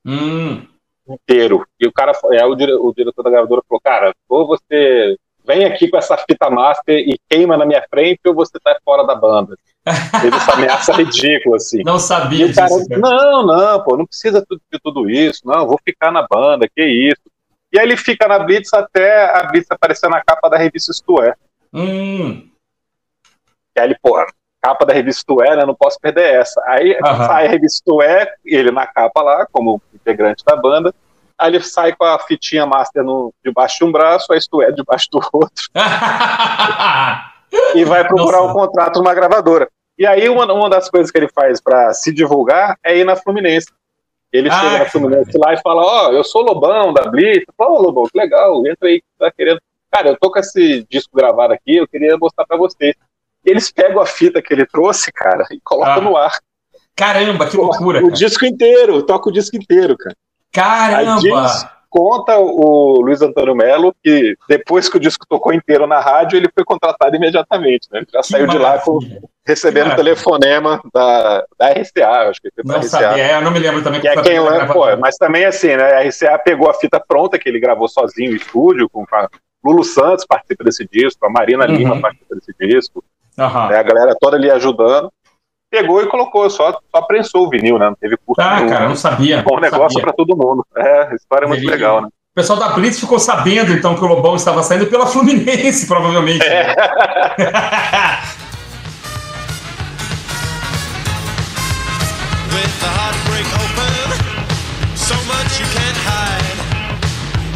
Hum. inteiro. E o cara, aí o, dire- o diretor da gravadora falou, cara, ou você vem aqui com essa fita master e queima na minha frente, ou você tá fora da banda. Teve essa ameaça ridícula, assim. Não sabia o cara, disso. cara. não, não, pô, não precisa tu- de tudo isso, não, vou ficar na banda, que isso. E aí ele fica na Blitz até a Blitz aparecer na capa da revista Isto É. Hum. E aí ele, pô, capa da revista Isto É, né, não posso perder essa. Aí sai a revista Isto É, ele na capa lá, como integrante da banda, aí ele sai com a fitinha master no, debaixo de um braço, a Isto É debaixo do outro, e vai procurar Nossa. um contrato numa gravadora. E aí uma, uma das coisas que ele faz para se divulgar é ir na Fluminense. Ele Ah, chega na Fluminense lá e fala, ó, eu sou Lobão da Blitz. Fala, Ô, Lobão, que legal, entra aí, que tá querendo. Cara, eu tô com esse disco gravado aqui, eu queria mostrar pra vocês. E eles pegam a fita que ele trouxe, cara, e colocam Ah, no ar. Caramba, que loucura, O cara. disco inteiro, toca o disco inteiro, cara. Caramba! conta o Luiz Antônio Melo que depois que o disco tocou inteiro na rádio, ele foi contratado imediatamente, né? Ele já Que saiu de lá com, maravilha. recebendo Que telefonema da, da RCA, acho que foi pra Não RCA. sabia, é, eu não me lembro também. Que é quem lança, pô, mas também assim, né? A RCA pegou a fita pronta que ele gravou sozinho no estúdio, com a Lulu Santos participa desse disco, a Marina Uhum. Lima participa desse disco, Aham. né, a galera toda ali ajudando. Pegou e colocou, só, só prensou o vinil, né? Não teve custo Tá, nenhum. cara, não sabia. Bom não negócio sabia. pra todo mundo. É, a história é muito Ele- legal, né? O pessoal da Blitz ficou sabendo, então, que o Lobão estava saindo pela Fluminense, provavelmente. É. With the heartbreak open, so much you can't hide.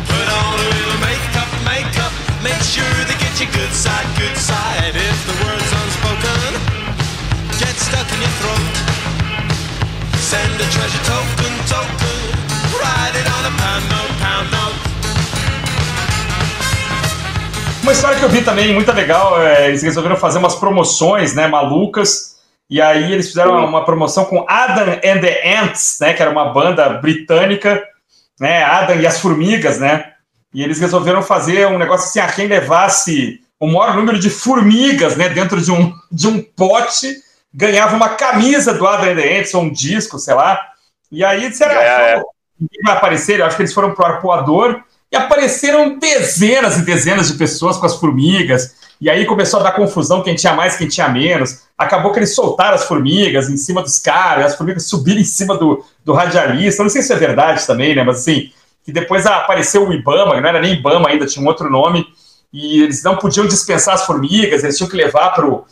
Put on a little makeup, makeup, make sure they get you good side, good side. If the word's stuck in your throat. Send a treasure token, token, write it on a pound note, pound note. Uma história que eu vi também, muito legal, é, eles resolveram fazer umas promoções, né, malucas, e aí eles fizeram Sim. uma promoção com Adam and the Ants, né, que era uma banda britânica, né, Adam e as Formigas, né, e eles resolveram fazer um negócio assim, a quem levasse o maior número de formigas, né, dentro de um, de um pote, ganhava uma camisa do Ants, ou um disco, sei lá, e aí É, ah, é. ninguém vai aparecer, eu acho que eles foram pro arpoador, e apareceram dezenas e dezenas de pessoas com as formigas, e aí começou a dar confusão quem tinha mais, quem tinha menos. Acabou que eles soltaram as formigas em cima dos caras, as formigas subiram em cima do, do radialista. Eu não sei se é verdade também, né? Mas assim, que depois apareceu o Ibama, não era nem Ibama ainda, tinha um outro nome, e eles não podiam dispensar as formigas, eles tinham que levar pro, pro,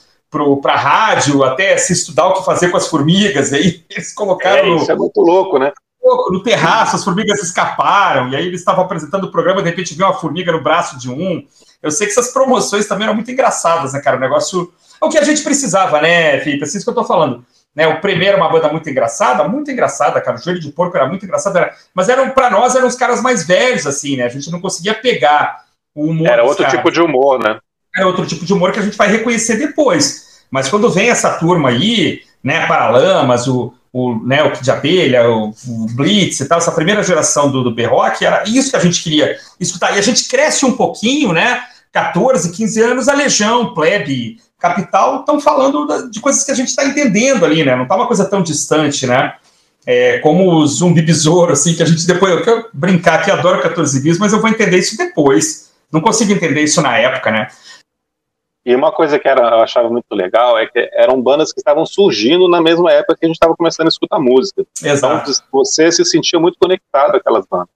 pra rádio até se estudar o que fazer com as formigas, e aí eles colocaram É, no, isso é muito louco, né? No terraço, as formigas escaparam, e aí eles estavam apresentando o programa, de repente viu uma formiga no braço de um. Eu sei que essas promoções também eram muito engraçadas, né, cara? O negócio. É o que a gente precisava, né, Felipe? É isso que eu tô falando. Né, o primeiro era uma banda muito engraçada, muito engraçada, cara. O Joelho de Porco era muito engraçado, era... mas eram para nós eram os caras mais velhos, assim, né? A gente não conseguia pegar o humor. Era outro tipo de humor, né? É outro tipo de humor que a gente vai reconhecer depois. Mas quando vem essa turma aí, né, Paralamas, o, o, né, o de Abelha, o, o Blitz e tal, essa primeira geração do, do B-Rock, era isso que a gente queria escutar. E a gente cresce um pouquinho, né, 14, 15 anos, a Legião, Plebe, Capital, estão falando de coisas que a gente está entendendo ali, né, não tá uma coisa tão distante, né, é, como o Zumbi Besouro, assim, que a gente depois, eu quero brincar que adoro 14 bis, mas eu vou entender isso depois. Não consigo entender isso na época, né? E uma coisa que era, eu achava muito legal é que eram bandas que estavam surgindo na mesma época que a gente estava começando a escutar música. Então Exato. você se sentia muito conectado àquelas bandas.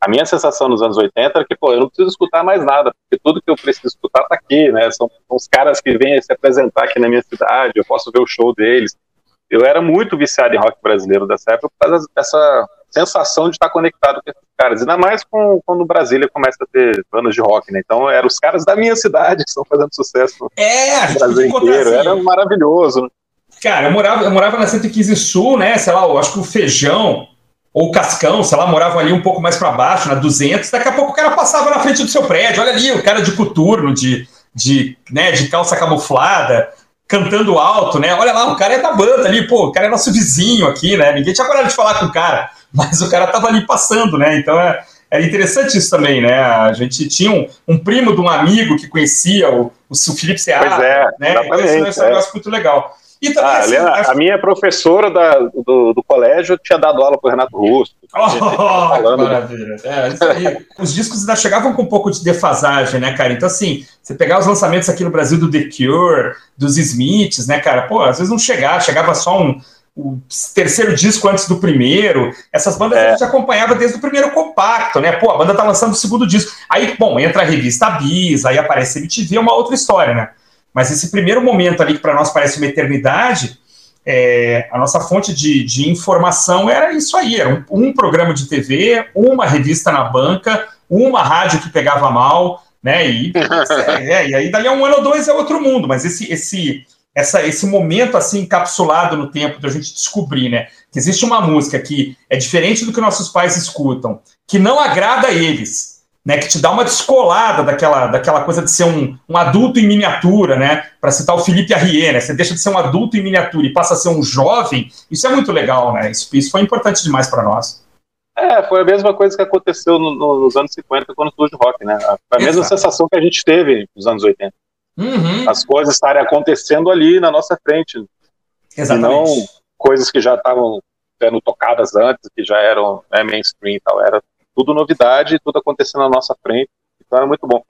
A minha sensação nos anos 80 era que, pô, eu não preciso escutar mais nada, porque tudo que eu preciso escutar tá aqui, né? São, são os caras que vêm se apresentar aqui na minha cidade, eu posso ver o show deles. Eu era muito viciado em rock brasileiro dessa época por causa dessa sensação de estar conectado com esses caras. Ainda mais com, quando Brasília começa a ter bandas de rock, né? Então eram os caras da minha cidade que estão fazendo sucesso É, no Brasil inteiro. assim, Era maravilhoso. né? Cara, eu morava, eu morava na 115 Sul, né? Sei lá, eu acho que o Feijão ou o Cascão, sei lá, moravam ali um pouco mais para baixo, na 200. Daqui a pouco o cara passava na frente do seu prédio. Olha ali, o cara de coturno, de, de, né, de calça camuflada, cantando alto, né? Olha lá, o cara é da banda ali, pô, o cara é nosso vizinho aqui, né? Ninguém tinha coragem de falar com o cara, mas o cara tava ali passando, né? Então é, é interessante isso também, né? A gente tinha um, um primo de um amigo que conhecia o, o Felipe Seara, Pois é, né? Esse, esse é um é. negócio muito legal. E também, Ah, assim, Helena, acho- a minha professora da- do, do colégio tinha dado aula pro Renato Russo. Oh, né? maravilha. É. Os discos ainda chegavam com um pouco de defasagem, né, cara? Então, assim, você pegar os lançamentos aqui no Brasil do The Cure, dos Smiths, né, cara? Pô, às vezes não chegava, chegava só um, o terceiro disco antes do primeiro. Essas bandas É. a gente acompanhava desde o primeiro compacto, né? Pô, a banda tá lançando o segundo disco. Aí, bom, entra a revista Bis, aí aparece a MTV, é uma outra história, né? Mas esse primeiro momento ali, que para nós parece uma eternidade, é, a nossa fonte de, de informação era isso aí: era um, um programa de TV, uma revista na banca, uma rádio que pegava mal, né? E, é, e aí, dali a um ano ou dois é outro mundo, mas esse, esse, essa, esse momento assim encapsulado no tempo da gente descobrir, né? Que existe uma música que é diferente do que nossos pais escutam, que não agrada a eles, né? Que te dá uma descolada daquela, daquela coisa de ser um, um adulto em miniatura, né? Para citar o Felipe Arrier, né? Você deixa de ser um adulto em miniatura e passa a ser um jovem. Isso é muito legal, né? Isso, isso foi importante demais para nós. É, foi a mesma coisa que aconteceu no- no- nos anos 50 quando surge o rock, né? Foi a mesma Exato. sensação que a gente teve nos anos 80. Uhum, As coisas estarem acontecendo ali na nossa frente. exatamente. E não coisas que já estavam sendo tocadas antes, que já eram né, mainstream e tal. Era tudo novidade, tudo acontecendo na nossa frente. Então era muito bom.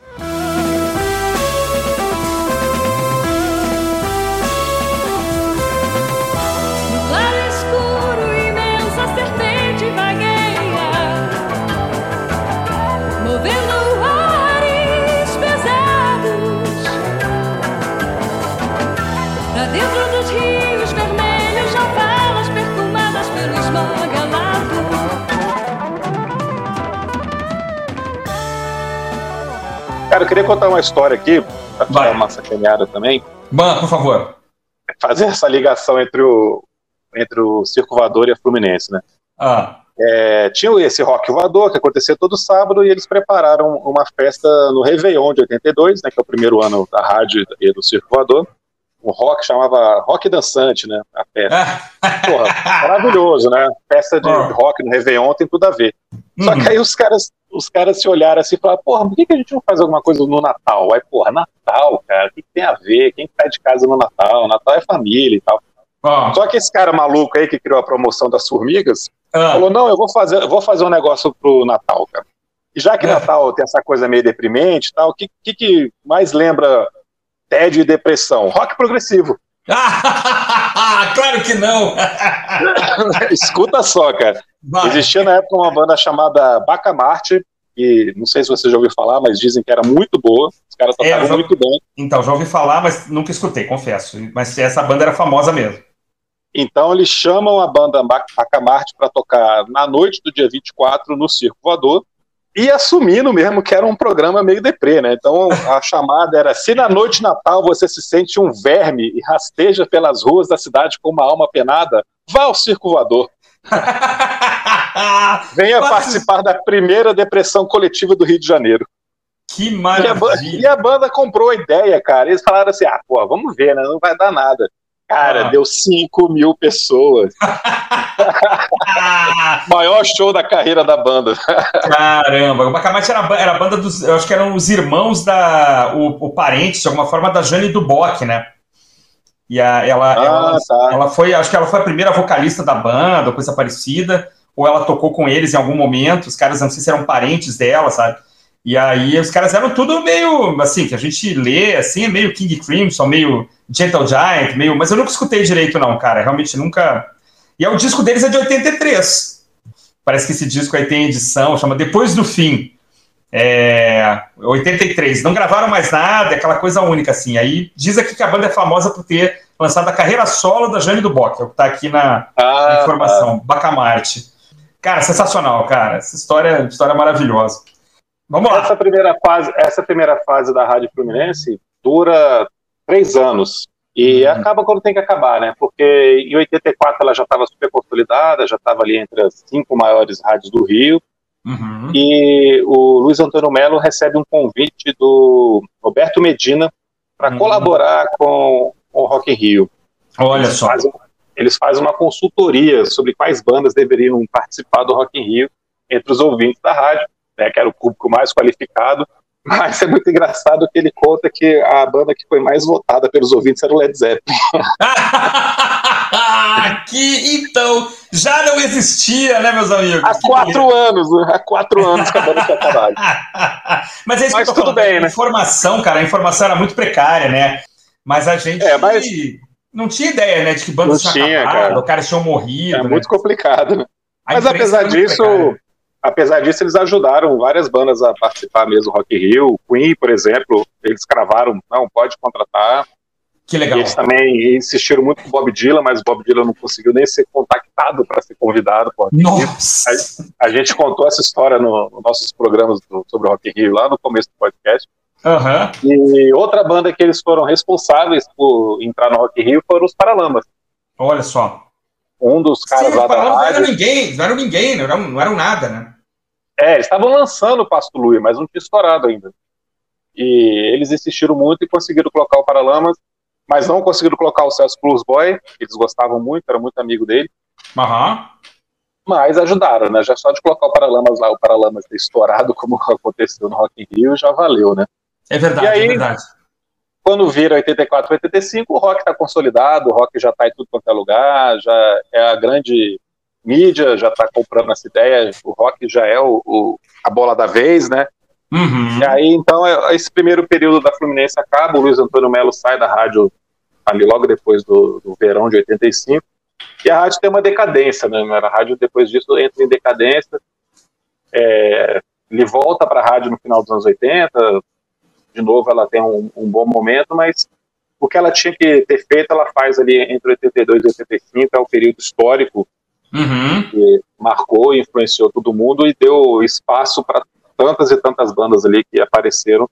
Cara, eu queria contar uma história aqui, pra Vai. dar uma sacaneada também. Ban, por favor. Fazer essa ligação entre o, entre o Circo Voador e a Fluminense, né? Ah, É, tinha esse rock voador que acontecia todo sábado e eles prepararam uma festa no Réveillon de 82, né, que é o primeiro ano da rádio e do Circo Voador. Um rock chamava Rock Dançante, né? A festa. ah, Porra, maravilhoso, né? Festa de Ah. rock no Réveillon tem tudo a ver. Só uhum. que aí os caras, os caras se olharam assim e falaram, porra, por que, que a gente não faz alguma coisa no Natal? Aí, porra, Natal, cara, o que, que tem a ver? Quem que tá de casa no Natal? Natal é família e tal. Ó, Só que esse cara maluco aí que criou a promoção das formigas, ah, falou, não, eu vou fazer, vou fazer um negócio pro Natal, cara. E já que É. Natal tem essa coisa meio deprimente e tal, o que, que, que mais lembra tédio e depressão? Rock progressivo. Ah, claro que não. Escuta só, cara. Vai. Existia na época uma banda chamada Bacamarte, que não sei se você já ouviu falar, mas dizem que era muito boa. Os caras É, tocavam já- muito bem. Então, já ouvi falar, mas nunca escutei, confesso. Mas essa banda era famosa mesmo. Então eles chamam a banda Ba- Bacamarte para tocar na noite do dia 24 no Circo Voador. e assumindo mesmo que era um programa meio deprê, né? Então a chamada era: se na noite de Natal você se sente um verme e rasteja pelas ruas da cidade com uma alma penada, vá ao circo voador. Venha Quase- participar da primeira depressão coletiva do Rio de Janeiro. Que E a, ba- maravilha. e a banda comprou a ideia, cara. Eles falaram assim: ah, pô, vamos ver, né? Não vai dar nada. Cara, Ah. deu 5 mil pessoas. Maior show da carreira da banda. caramba, o Bacamarte era, era a banda dos. Eu acho que eram os irmãos da. O, o parente, de alguma forma, da Jane Duboc, né? E a, ela, Ah, ela, tá. ela foi. Acho que ela foi a primeira vocalista da banda, coisa parecida. Ou ela tocou com eles em algum momento. Os caras, não sei se eram parentes dela, sabe? E aí os caras eram tudo meio, assim, que a gente lê, assim, é meio King Crimson, meio Gentle Giant, meio... Mas eu nunca escutei direito, não, cara. Realmente nunca... E é, o disco deles é de 83. Parece que esse disco aí tem edição, chama Depois do Fim. É... 83. Não gravaram mais nada, é aquela coisa única, assim. Aí diz aqui que a banda é famosa por ter lançado a carreira solo da Jane Duboc, é o que tá aqui na, Ah, a informação. Bacamarte. Cara, sensacional, cara. Essa história, história maravilhosa. Vamos lá. Essa primeira fase, essa primeira fase da Rádio Fluminense dura três anos. E Uhum. acaba quando tem que acabar, né? Porque em 84 ela já estava super consolidada, já estava ali entre as cinco maiores rádios do Rio. Uhum. E o Luiz Antônio Melo recebe um convite do Roberto Medina para Uhum. colaborar com o Rock in Rio. Olha Eles só. fazem, eles fazem uma consultoria sobre quais bandas deveriam participar do Rock in Rio entre os ouvintes da rádio, né, que era o público mais qualificado. Mas é muito engraçado que ele conta que a banda que foi mais votada pelos ouvintes era o Led Zeppelin. Aqui, então, já não existia, né, meus amigos? Há Que quatro anos, né? há quatro anos que a banda acabada. Mas é isso Mas que eu tô tudo falando. bem, a né? informação, cara, a informação era muito precária, né? Mas a gente É, mas- não tinha ideia, né, de que Não tinham tinha, acabado, cara. os caras tinham morrido. É né? muito complicado, né? A Mas apesar disso, precária. apesar disso, eles ajudaram várias bandas a participar mesmo do Rock. O Queen, por exemplo, eles cravaram, não, pode contratar. Que E legal. eles também insistiram muito com o Bob Dylan, mas o Bob Dylan não conseguiu nem ser contactado para ser convidado. Pô. Nossa! A gente contou essa história no- nos nossos programas do- sobre o Rock Rio lá no começo do podcast. Aham. E outra banda que eles foram responsáveis por entrar no Rock in Rio foram os Paralamas. Olha só. Um dos caras Sim, lá os da Paralamas não eram rádio. ninguém, não eram ninguém, não eram, não eram nada, né? É, eles estavam lançando o Pasto Lui, mas não tinha estourado ainda. E eles insistiram muito e conseguiram colocar o Paralamas, mas não conseguiram colocar o Celso Plus Boy, que eles gostavam muito, era muito amigo dele. Aham. Mas ajudaram, né? Já só de colocar o Paralamas lá, o Paralamas ter estourado, como aconteceu no Rock in Rio, já valeu, né? É verdade, E aí- é verdade. Quando vira 84, 85, o rock está consolidado, o rock já está em tudo quanto é lugar, já é a grande mídia, já está comprando essa ideia, o rock já é o, o- a bola da vez, né? Uhum. E aí, então, é- esse primeiro período da Fluminense acaba, o Luiz Antônio Melo sai da rádio ali logo depois do, do verão de 85, e a rádio tem uma decadência, né? A rádio, depois disso, entra em decadência, é, ele volta para a rádio no final dos anos 80, de novo ela tem um, um bom momento, mas o que ela tinha que ter feito, ela faz ali entre 82 e 85, é o período histórico Uhum. que marcou e influenciou todo mundo e deu espaço para tantas e tantas bandas ali que apareceram.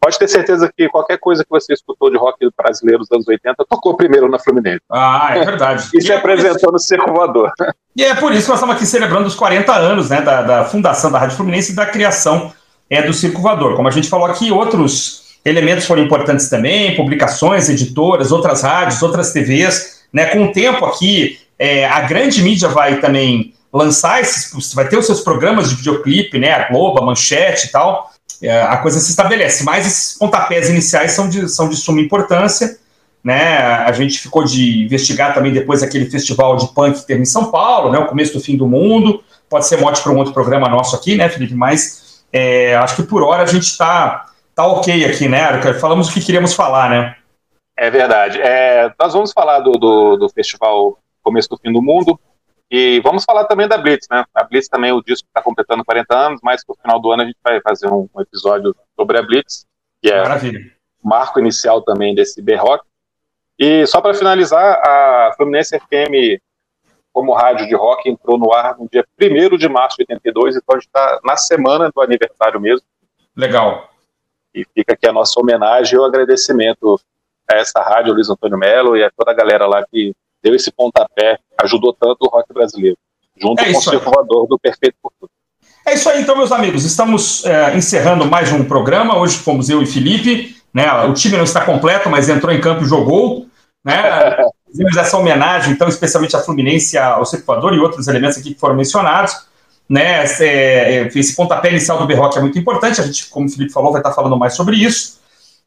Pode ter certeza que qualquer coisa que você escutou de rock brasileiro dos anos 80 tocou primeiro na Fluminense. Ah, é verdade. E se é por isso- apresentou no Circo Voador. E é por isso que nós estamos aqui celebrando os 40 anos né, da, da fundação da Rádio Fluminense e da criação é, do Circo Voador. Como a gente falou aqui, outros elementos foram importantes também, publicações, editoras, outras rádios, outras TVs. Né, com o tempo aqui, é, a grande mídia vai também lançar esses, vai ter os seus programas de videoclipe, né, a Globo, a Manchete e tal. É, a coisa se estabelece, mas esses pontapés iniciais são de, são de suma importância né? A gente ficou de investigar também depois aquele festival de punk que teve em São Paulo, né? O começo do fim do mundo. Pode ser mote para um outro programa nosso aqui, né, Felipe? Mas é, acho que por hora a gente está tá ok aqui, né, Erika? Falamos o que queríamos falar, né? É verdade. É, nós vamos falar do, do, do festival Começo do Fim do Mundo e vamos falar também da Blitz, né? A Blitz também, o disco está completando 40 anos, mas no final do ano a gente vai fazer um, um episódio sobre a Blitz, que é Maravilha. o marco inicial também desse B-Rock. E só para finalizar, a Fluminense FM como rádio de rock, entrou no ar no dia 1 de março de 82, então a gente está na semana do aniversário mesmo. Legal. E fica aqui a nossa homenagem e o agradecimento a essa rádio, Luiz Antônio Melo, e a toda a galera lá que deu esse pontapé, ajudou tanto o rock brasileiro, junto É com o circulador do Perfeito por Tudo. É isso aí, então, meus amigos. Estamos é, encerrando mais um programa. Hoje fomos eu e Felipe. Né? O time não está completo, mas entrou em campo e jogou. Né? Fizemos essa homenagem, então, especialmente à Fluminense, ao Circulador e outros elementos aqui que foram mencionados. Né? Esse, é, esse pontapé inicial do Berroque é muito importante. A gente, como o Felipe falou, vai estar falando mais sobre isso.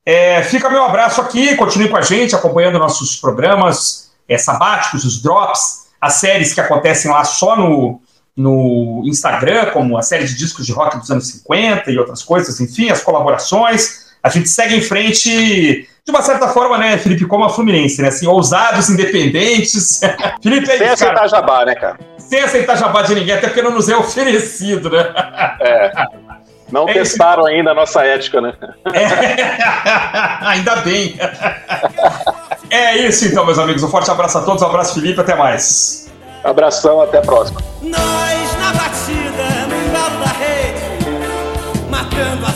É, fica meu abraço aqui. Continue com a gente, acompanhando nossos programas é, sabáticos, os drops, as séries que acontecem lá só no, no Instagram, como a série de discos de rock dos anos 50 e outras coisas, enfim, as colaborações. A gente segue em frente, de uma certa forma, né, Felipe, como a Fluminense, né? Assim, ousados, independentes. Felipe, é Sem isso, cara. aceitar jabá, né, cara? Sem aceitar jabá de ninguém, até porque não nos é oferecido, né? Não É isso. testaram ainda a nossa ética, né? Ainda bem. É isso então, meus amigos. Um forte abraço a todos, um abraço, Felipe, até mais. Abração, até a próxima. Nós na batida, no da rede, matando a